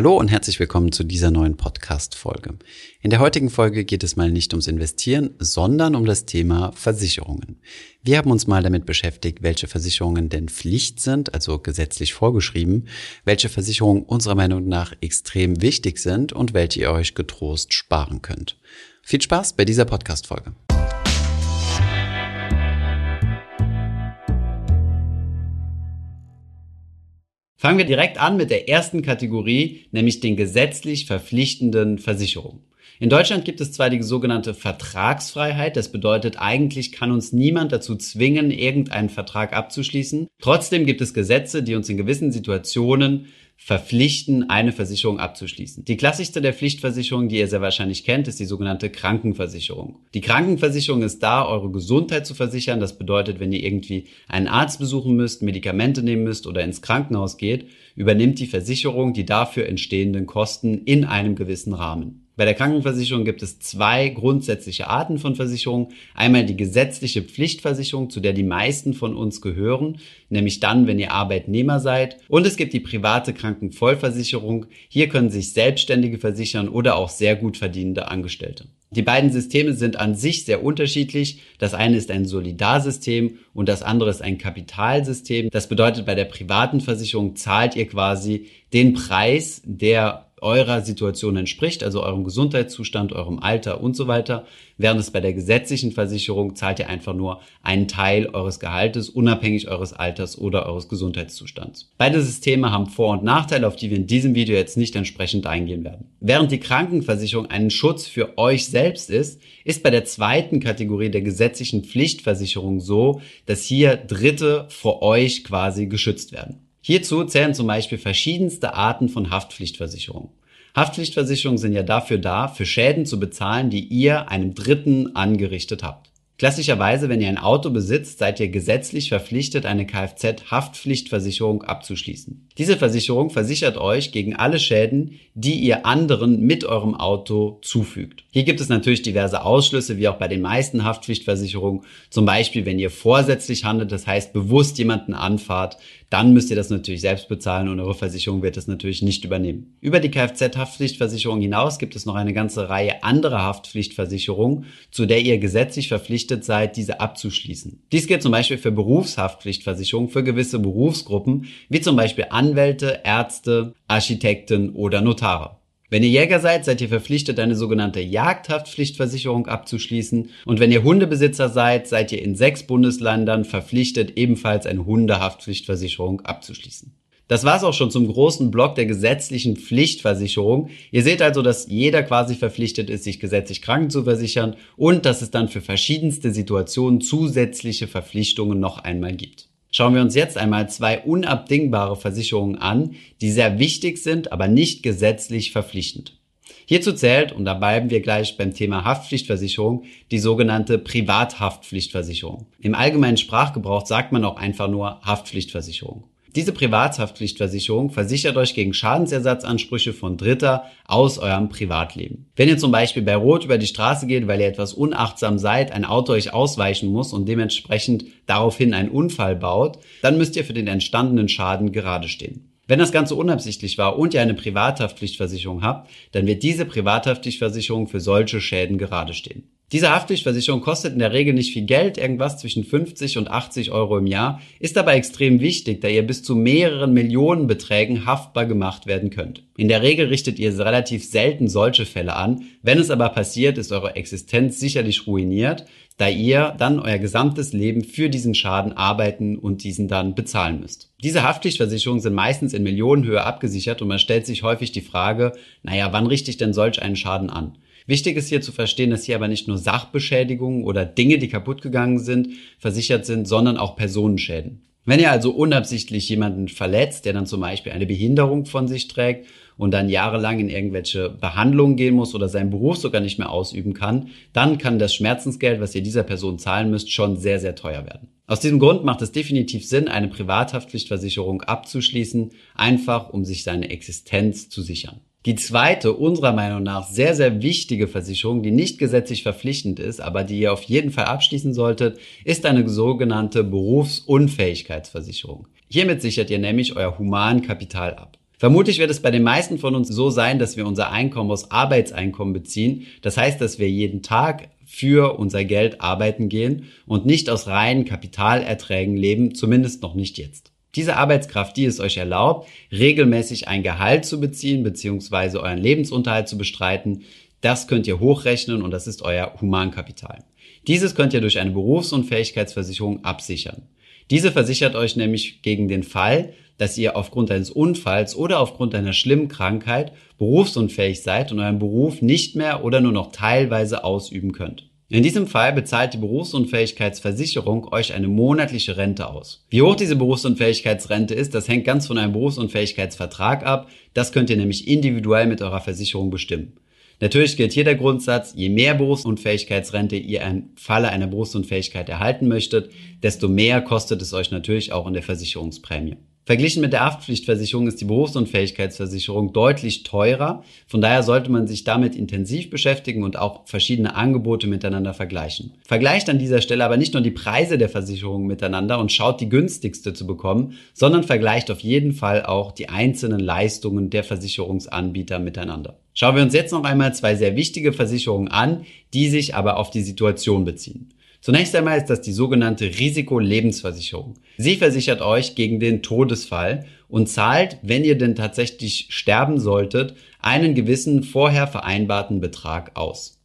Hallo und herzlich willkommen zu dieser neuen Podcast-Folge. In der heutigen Folge geht es mal nicht ums Investieren, sondern um das Thema Versicherungen. Wir haben uns mal damit beschäftigt, welche Versicherungen denn Pflicht sind, also gesetzlich vorgeschrieben, welche Versicherungen unserer Meinung nach extrem wichtig sind und welche ihr euch getrost sparen könnt. Viel Spaß bei dieser Podcast-Folge. Fangen wir direkt an mit der ersten Kategorie, nämlich den gesetzlich verpflichtenden Versicherungen. In Deutschland gibt es zwar die sogenannte Vertragsfreiheit, das bedeutet eigentlich kann uns niemand dazu zwingen, irgendeinen Vertrag abzuschließen. Trotzdem gibt es Gesetze, die uns in gewissen Situationen verpflichten, eine Versicherung abzuschließen. Die klassischste der Pflichtversicherungen, die ihr sehr wahrscheinlich kennt, ist die sogenannte Krankenversicherung. Die Krankenversicherung ist da, eure Gesundheit zu versichern. Das bedeutet, wenn ihr irgendwie einen Arzt besuchen müsst, Medikamente nehmen müsst oder ins Krankenhaus geht, übernimmt die Versicherung die dafür entstehenden Kosten in einem gewissen Rahmen. Bei der Krankenversicherung gibt es zwei grundsätzliche Arten von Versicherungen. Einmal die gesetzliche Pflichtversicherung, zu der die meisten von uns gehören, nämlich dann, wenn ihr Arbeitnehmer seid. Und es gibt die private Krankenvollversicherung. Hier können sich Selbstständige versichern oder auch sehr gut verdienende Angestellte. Die beiden Systeme sind an sich sehr unterschiedlich. Das eine ist ein Solidarsystem und das andere ist ein Kapitalsystem. Das bedeutet, bei der privaten Versicherung zahlt ihr quasi den Preis, der eurer Situation entspricht, also eurem Gesundheitszustand, eurem Alter und so weiter. Während es bei der gesetzlichen Versicherung zahlt ihr einfach nur einen Teil eures Gehaltes, unabhängig eures Alters oder eures Gesundheitszustands. Beide Systeme haben Vor- und Nachteile, auf die wir in diesem Video jetzt nicht entsprechend eingehen werden. Während die Krankenversicherung einen Schutz für euch selbst ist, ist bei der zweiten Kategorie der gesetzlichen Pflichtversicherung so, dass hier Dritte vor euch quasi geschützt werden. Hierzu zählen zum Beispiel verschiedenste Arten von Haftpflichtversicherung. Haftpflichtversicherungen sind ja dafür da, für Schäden zu bezahlen, die ihr einem Dritten angerichtet habt. Klassischerweise, wenn ihr ein Auto besitzt, seid ihr gesetzlich verpflichtet, eine Kfz-Haftpflichtversicherung abzuschließen. Diese Versicherung versichert euch gegen alle Schäden, die ihr anderen mit eurem Auto zufügt. Hier gibt es natürlich diverse Ausschlüsse, wie auch bei den meisten Haftpflichtversicherungen. Zum Beispiel, wenn ihr vorsätzlich handelt, das heißt bewusst jemanden anfahrt, dann müsst ihr das natürlich selbst bezahlen und eure Versicherung wird das natürlich nicht übernehmen. Über die Kfz-Haftpflichtversicherung hinaus gibt es noch eine ganze Reihe anderer Haftpflichtversicherungen, zu der ihr gesetzlich verpflichtet seid, diese abzuschließen. Dies gilt zum Beispiel für Berufshaftpflichtversicherung für gewisse Berufsgruppen, wie zum Beispiel Anwälte, Ärzte, Architekten oder Notare. Wenn ihr Jäger seid, seid ihr verpflichtet, eine sogenannte Jagdhaftpflichtversicherung abzuschließen. Und wenn ihr Hundebesitzer seid, seid ihr in sechs Bundesländern verpflichtet, ebenfalls eine Hundehaftpflichtversicherung abzuschließen. Das war's auch schon zum großen Block der gesetzlichen Pflichtversicherung. Ihr seht also, dass jeder quasi verpflichtet ist, sich gesetzlich kranken zu versichern und dass es dann für verschiedenste Situationen zusätzliche Verpflichtungen noch einmal gibt. Schauen wir uns jetzt einmal zwei unabdingbare Versicherungen an, die sehr wichtig sind, aber nicht gesetzlich verpflichtend. Hierzu zählt, und da bleiben wir gleich beim Thema Haftpflichtversicherung, die sogenannte Privathaftpflichtversicherung. Im allgemeinen Sprachgebrauch sagt man auch einfach nur Haftpflichtversicherung. Diese Privathaftpflichtversicherung versichert euch gegen Schadensersatzansprüche von Dritter aus eurem Privatleben. Wenn ihr zum Beispiel bei Rot über die Straße geht, weil ihr etwas unachtsam seid, ein Auto euch ausweichen muss und dementsprechend daraufhin einen Unfall baut, dann müsst ihr für den entstandenen Schaden gerade stehen. Wenn das Ganze unabsichtlich war und ihr eine Privathaftpflichtversicherung habt, dann wird diese Privathaftpflichtversicherung für solche Schäden gerade stehen. Diese Haftpflichtversicherung kostet in der Regel nicht viel Geld, irgendwas zwischen 50 und 80 Euro im Jahr, ist aber extrem wichtig, da ihr bis zu mehreren Millionenbeträgen haftbar gemacht werden könnt. In der Regel richtet ihr relativ selten solche Fälle an. Wenn es aber passiert, ist eure Existenz sicherlich ruiniert, da ihr dann euer gesamtes Leben für diesen Schaden arbeiten und diesen dann bezahlen müsst. Diese Haftpflichtversicherungen sind meistens in Millionenhöhe abgesichert und man stellt sich häufig die Frage, naja, wann richte ich denn solch einen Schaden an? Wichtig ist hier zu verstehen, dass hier aber nicht nur Sachbeschädigungen oder Dinge, die kaputt gegangen sind, versichert sind, sondern auch Personenschäden. Wenn ihr also unabsichtlich jemanden verletzt, der dann zum Beispiel eine Behinderung von sich trägt und dann jahrelang in irgendwelche Behandlungen gehen muss oder seinen Beruf sogar nicht mehr ausüben kann, dann kann das Schmerzensgeld, was ihr dieser Person zahlen müsst, schon sehr, sehr teuer werden. Aus diesem Grund macht es definitiv Sinn, eine Privathaftpflichtversicherung abzuschließen, einfach um sich seine Existenz zu sichern. Die zweite, unserer Meinung nach sehr, sehr wichtige Versicherung, die nicht gesetzlich verpflichtend ist, aber die ihr auf jeden Fall abschließen solltet, ist eine sogenannte Berufsunfähigkeitsversicherung. Hiermit sichert ihr nämlich euer Humankapital ab. Vermutlich wird es bei den meisten von uns so sein, dass wir unser Einkommen aus Arbeitseinkommen beziehen. Das heißt, dass wir jeden Tag für unser Geld arbeiten gehen und nicht aus reinen Kapitalerträgen leben, zumindest noch nicht jetzt. Diese Arbeitskraft, die es euch erlaubt, regelmäßig ein Gehalt zu beziehen bzw. euren Lebensunterhalt zu bestreiten, das könnt ihr hochrechnen und das ist euer Humankapital. Dieses könnt ihr durch eine Berufsunfähigkeitsversicherung absichern. Diese versichert euch nämlich gegen den Fall, dass ihr aufgrund eines Unfalls oder aufgrund einer schlimmen Krankheit berufsunfähig seid und euren Beruf nicht mehr oder nur noch teilweise ausüben könnt. In diesem Fall bezahlt die Berufsunfähigkeitsversicherung euch eine monatliche Rente aus. Wie hoch diese Berufsunfähigkeitsrente ist, das hängt ganz von einem Berufsunfähigkeitsvertrag ab. Das könnt ihr nämlich individuell mit eurer Versicherung bestimmen. Natürlich gilt hier der Grundsatz, je mehr Berufsunfähigkeitsrente ihr im Falle einer Berufsunfähigkeit erhalten möchtet, desto mehr kostet es euch natürlich auch in der Versicherungsprämie. Verglichen mit der Haftpflichtversicherung ist die Berufsunfähigkeitsversicherung deutlich teurer. Von daher sollte man sich damit intensiv beschäftigen und auch verschiedene Angebote miteinander vergleichen. Vergleicht an dieser Stelle aber nicht nur die Preise der Versicherungen miteinander und schaut die günstigste zu bekommen, sondern vergleicht auf jeden Fall auch die einzelnen Leistungen der Versicherungsanbieter miteinander. Schauen wir uns jetzt noch einmal zwei sehr wichtige Versicherungen an, die sich aber auf die Situation beziehen. Zunächst einmal ist das die sogenannte Risikolebensversicherung. Sie versichert euch gegen den Todesfall und zahlt, wenn ihr denn tatsächlich sterben solltet, einen gewissen vorher vereinbarten Betrag aus.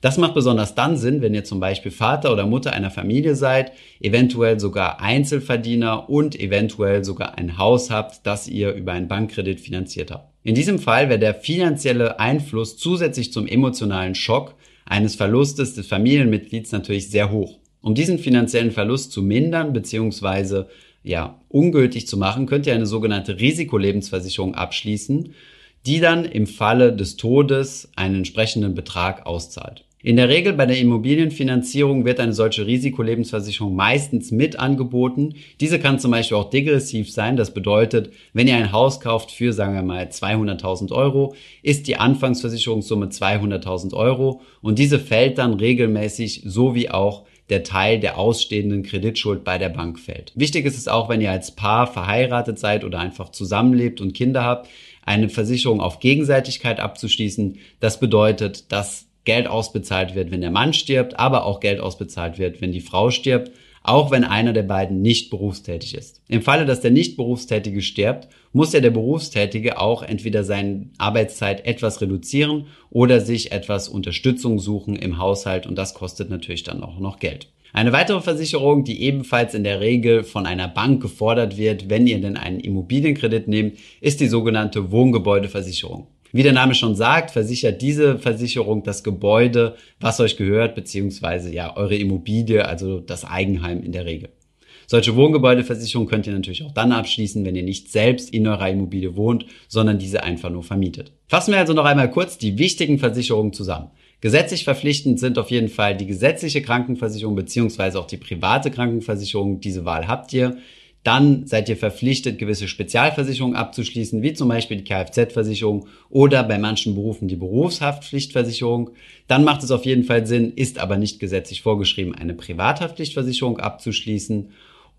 Das macht besonders dann Sinn, wenn ihr zum Beispiel Vater oder Mutter einer Familie seid, eventuell sogar Einzelverdiener und eventuell sogar ein Haus habt, das ihr über einen Bankkredit finanziert habt. In diesem Fall wäre der finanzielle Einfluss zusätzlich zum emotionalen Schock eines Verlustes des Familienmitglieds natürlich sehr hoch. Um diesen finanziellen Verlust zu mindern bzw. ja, ungültig zu machen, könnt ihr eine sogenannte Risikolebensversicherung abschließen, die dann im Falle des Todes einen entsprechenden Betrag auszahlt. In der Regel bei der Immobilienfinanzierung wird eine solche Risikolebensversicherung meistens mit angeboten. Diese kann zum Beispiel auch degressiv sein. Das bedeutet, wenn ihr ein Haus kauft für, sagen wir mal, 200.000 Euro, ist die Anfangsversicherungssumme 200.000 Euro und diese fällt dann regelmäßig, so wie auch der Teil der ausstehenden Kreditschuld bei der Bank fällt. Wichtig ist es auch, wenn ihr als Paar verheiratet seid oder einfach zusammenlebt und Kinder habt, eine Versicherung auf Gegenseitigkeit abzuschließen. Das bedeutet, dass Geld ausbezahlt wird, wenn der Mann stirbt, aber auch Geld ausbezahlt wird, wenn die Frau stirbt, auch wenn einer der beiden nicht berufstätig ist. Im Falle, dass der nicht berufstätige stirbt, muss ja der Berufstätige auch entweder seine Arbeitszeit etwas reduzieren oder sich etwas Unterstützung suchen im Haushalt und das kostet natürlich dann auch noch Geld. Eine weitere Versicherung, die ebenfalls in der Regel von einer Bank gefordert wird, wenn ihr denn einen Immobilienkredit nehmt, ist die sogenannte Wohngebäudeversicherung. Wie der Name schon sagt, versichert diese Versicherung das Gebäude, was euch gehört, beziehungsweise ja eure Immobilie, also das Eigenheim in der Regel. Solche Wohngebäudeversicherungen könnt ihr natürlich auch dann abschließen, wenn ihr nicht selbst in eurer Immobilie wohnt, sondern diese einfach nur vermietet. Fassen wir also noch einmal kurz die wichtigen Versicherungen zusammen. Gesetzlich verpflichtend sind auf jeden Fall die gesetzliche Krankenversicherung beziehungsweise auch die private Krankenversicherung. Diese Wahl habt ihr. Dann seid ihr verpflichtet, gewisse Spezialversicherungen abzuschließen, wie zum Beispiel die Kfz-Versicherung oder bei manchen Berufen die Berufshaftpflichtversicherung. Dann macht es auf jeden Fall Sinn, ist aber nicht gesetzlich vorgeschrieben, eine Privathaftpflichtversicherung abzuschließen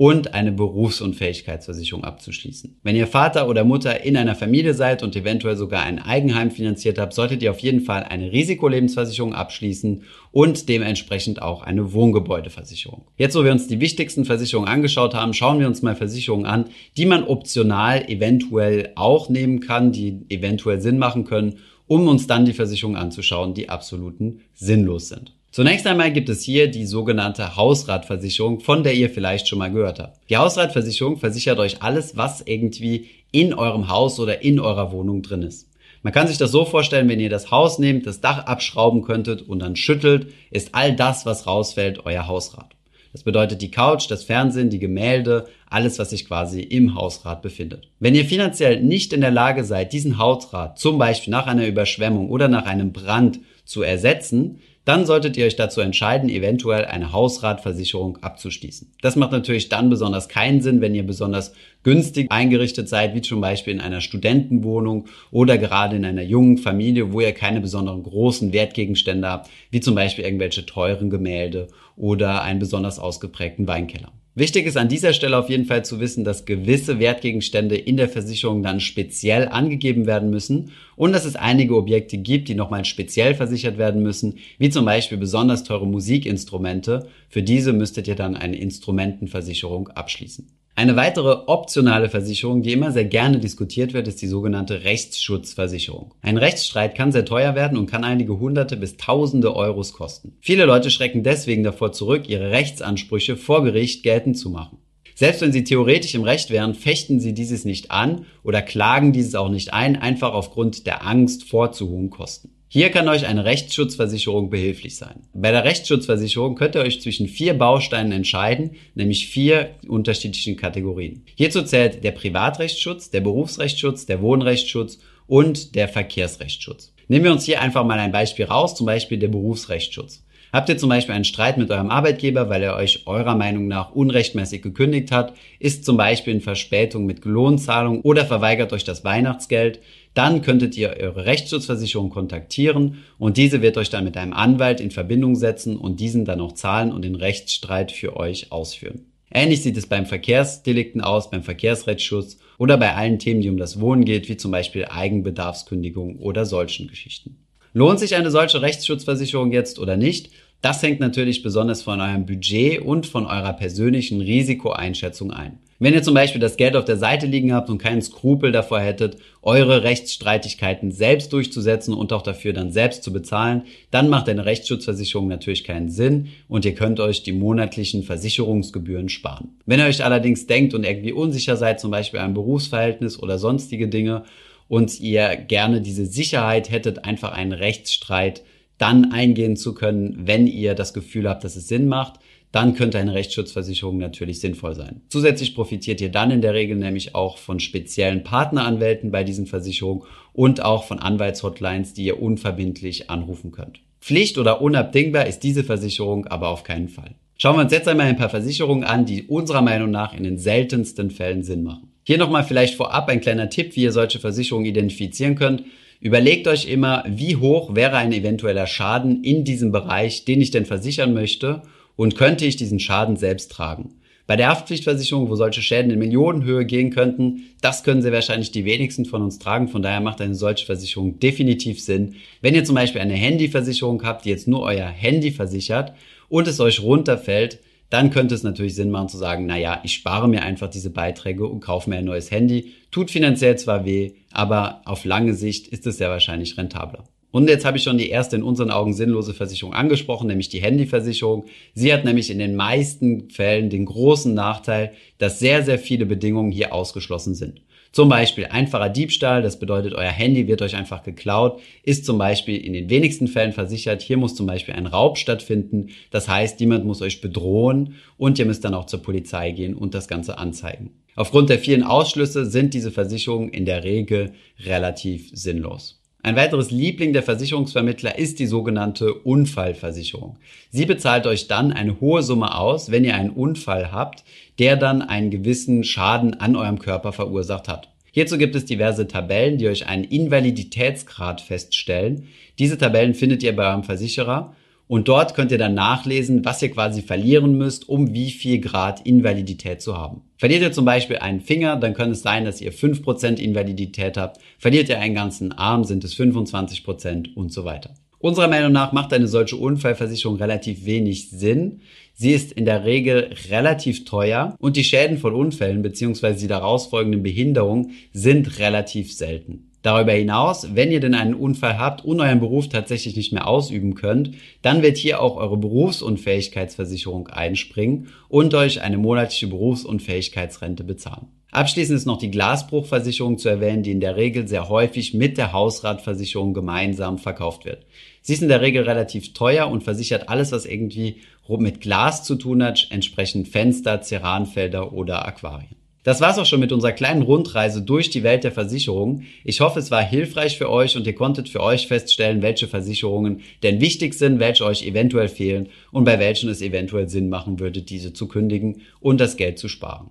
und eine Berufsunfähigkeitsversicherung abzuschließen. Wenn ihr Vater oder Mutter in einer Familie seid und eventuell sogar ein Eigenheim finanziert habt, solltet ihr auf jeden Fall eine Risikolebensversicherung abschließen und dementsprechend auch eine Wohngebäudeversicherung. Jetzt, wo wir uns die wichtigsten Versicherungen angeschaut haben, schauen wir uns mal Versicherungen an, die man optional eventuell auch nehmen kann, die eventuell Sinn machen können, um uns dann die Versicherungen anzuschauen, die absoluten sinnlos sind. Zunächst einmal gibt es hier die sogenannte Hausratversicherung, von der ihr vielleicht schon mal gehört habt. Die Hausratversicherung versichert euch alles, was irgendwie in eurem Haus oder in eurer Wohnung drin ist. Man kann sich das so vorstellen, wenn ihr das Haus nehmt, das Dach abschrauben könntet und dann schüttelt, ist all das, was rausfällt, euer Hausrat. Das bedeutet die Couch, das Fernsehen, die Gemälde, alles, was sich quasi im Hausrat befindet. Wenn ihr finanziell nicht in der Lage seid, diesen Hausrat zum Beispiel nach einer Überschwemmung oder nach einem Brand zu ersetzen, dann solltet ihr euch dazu entscheiden, eventuell eine Hausratversicherung abzuschließen. Das macht natürlich dann besonders keinen Sinn, wenn ihr besonders günstig eingerichtet seid, wie zum Beispiel in einer Studentenwohnung oder gerade in einer jungen Familie, wo ihr keine besonderen großen Wertgegenstände habt, wie zum Beispiel irgendwelche teuren Gemälde oder einen besonders ausgeprägten Weinkeller. Wichtig ist an dieser Stelle auf jeden Fall zu wissen, dass gewisse Wertgegenstände in der Versicherung dann speziell angegeben werden müssen und dass es einige Objekte gibt, die nochmal speziell versichert werden müssen, wie zum Beispiel besonders teure Musikinstrumente. Für diese müsstet ihr dann eine Instrumentenversicherung abschließen. Eine weitere optionale Versicherung, die immer sehr gerne diskutiert wird, ist die sogenannte Rechtsschutzversicherung. Ein Rechtsstreit kann sehr teuer werden und kann einige hunderte bis tausende Euros kosten. Viele Leute schrecken deswegen davor zurück, ihre Rechtsansprüche vor Gericht geltend zu machen. Selbst wenn sie theoretisch im Recht wären, fechten sie dieses nicht an oder klagen dieses auch nicht ein, einfach aufgrund der Angst vor zu hohen Kosten. Hier kann euch eine Rechtsschutzversicherung behilflich sein. Bei der Rechtsschutzversicherung könnt ihr euch zwischen vier Bausteinen entscheiden, nämlich vier unterschiedlichen Kategorien. Hierzu zählt der Privatrechtsschutz, der Berufsrechtsschutz, der Wohnrechtsschutz und der Verkehrsrechtsschutz. Nehmen wir uns hier einfach mal ein Beispiel raus, zum Beispiel der Berufsrechtsschutz. Habt ihr zum Beispiel einen Streit mit eurem Arbeitgeber, weil er euch eurer Meinung nach unrechtmäßig gekündigt hat, ist zum Beispiel in Verspätung mit Lohnzahlung oder verweigert euch das Weihnachtsgeld, dann könntet ihr eure Rechtsschutzversicherung kontaktieren und diese wird euch dann mit einem Anwalt in Verbindung setzen und diesen dann auch zahlen und den Rechtsstreit für euch ausführen. Ähnlich sieht es beim Verkehrsdelikten aus, beim Verkehrsrechtsschutz oder bei allen Themen, die um das Wohnen geht, wie zum Beispiel Eigenbedarfskündigung oder solchen Geschichten. Lohnt sich eine solche Rechtsschutzversicherung jetzt oder nicht? Das hängt natürlich besonders von eurem Budget und von eurer persönlichen Risikoeinschätzung ein. Wenn ihr zum Beispiel das Geld auf der Seite liegen habt und keinen Skrupel davor hättet, eure Rechtsstreitigkeiten selbst durchzusetzen und auch dafür dann selbst zu bezahlen, dann macht eine Rechtsschutzversicherung natürlich keinen Sinn und ihr könnt euch die monatlichen Versicherungsgebühren sparen. Wenn ihr euch allerdings denkt und irgendwie unsicher seid, zum Beispiel ein Berufsverhältnis oder sonstige Dinge, und ihr gerne diese Sicherheit hättet, einfach einen Rechtsstreit dann eingehen zu können, wenn ihr das Gefühl habt, dass es Sinn macht, dann könnte eine Rechtsschutzversicherung natürlich sinnvoll sein. Zusätzlich profitiert ihr dann in der Regel nämlich auch von speziellen Partneranwälten bei diesen Versicherungen und auch von Anwaltshotlines, die ihr unverbindlich anrufen könnt. Pflicht oder unabdingbar ist diese Versicherung aber auf keinen Fall. Schauen wir uns jetzt einmal ein paar Versicherungen an, die unserer Meinung nach in den seltensten Fällen Sinn machen. Hier nochmal vielleicht vorab ein kleiner Tipp, wie ihr solche Versicherungen identifizieren könnt. Überlegt euch immer, wie hoch wäre ein eventueller Schaden in diesem Bereich, den ich denn versichern möchte und könnte ich diesen Schaden selbst tragen. Bei der Haftpflichtversicherung, wo solche Schäden in Millionenhöhe gehen könnten, das können sehr wahrscheinlich die wenigsten von uns tragen. Von daher macht eine solche Versicherung definitiv Sinn. Wenn ihr zum Beispiel eine Handyversicherung habt, die jetzt nur euer Handy versichert und es euch runterfällt, dann könnte es natürlich Sinn machen zu sagen, na ja, ich spare mir einfach diese Beiträge und kaufe mir ein neues Handy. Tut finanziell zwar weh, aber auf lange Sicht ist es sehr wahrscheinlich rentabler. Und jetzt habe ich schon die erste in unseren Augen sinnlose Versicherung angesprochen, nämlich die Handyversicherung. Sie hat nämlich in den meisten Fällen den großen Nachteil, dass sehr, sehr viele Bedingungen hier ausgeschlossen sind. Zum Beispiel einfacher Diebstahl, das bedeutet, euer Handy wird euch einfach geklaut, ist zum Beispiel in den wenigsten Fällen versichert. Hier muss zum Beispiel ein Raub stattfinden. Das heißt, jemand muss euch bedrohen und ihr müsst dann auch zur Polizei gehen und das Ganze anzeigen. Aufgrund der vielen Ausschlüsse sind diese Versicherungen in der Regel relativ sinnlos. Ein weiteres Liebling der Versicherungsvermittler ist die sogenannte Unfallversicherung. Sie bezahlt euch dann eine hohe Summe aus, wenn ihr einen Unfall habt, der dann einen gewissen Schaden an eurem Körper verursacht hat. Hierzu gibt es diverse Tabellen, die euch einen Invaliditätsgrad feststellen. Diese Tabellen findet ihr bei eurem Versicherer und dort könnt ihr dann nachlesen, was ihr quasi verlieren müsst, um wie viel Grad Invalidität zu haben. Verliert ihr zum Beispiel einen Finger, dann kann es sein, dass ihr 5% Invalidität habt. Verliert ihr einen ganzen Arm, sind es 25% und so weiter. Unserer Meinung nach macht eine solche Unfallversicherung relativ wenig Sinn. Sie ist in der Regel relativ teuer und die Schäden von Unfällen bzw. die daraus folgenden Behinderungen sind relativ selten. Darüber hinaus, wenn ihr denn einen Unfall habt und euren Beruf tatsächlich nicht mehr ausüben könnt, dann wird hier auch eure Berufsunfähigkeitsversicherung einspringen und euch eine monatliche Berufsunfähigkeitsrente bezahlen. Abschließend ist noch die Glasbruchversicherung zu erwähnen, die in der Regel sehr häufig mit der Hausratversicherung gemeinsam verkauft wird. Sie ist in der Regel relativ teuer und versichert alles, was irgendwie mit Glas zu tun hat, entsprechend Fenster, Ceranfelder oder Aquarien. Das war's auch schon mit unserer kleinen Rundreise durch die Welt der Versicherungen. Ich hoffe, es war hilfreich für euch und ihr konntet für euch feststellen, welche Versicherungen denn wichtig sind, welche euch eventuell fehlen und bei welchen es eventuell Sinn machen würde, diese zu kündigen und das Geld zu sparen.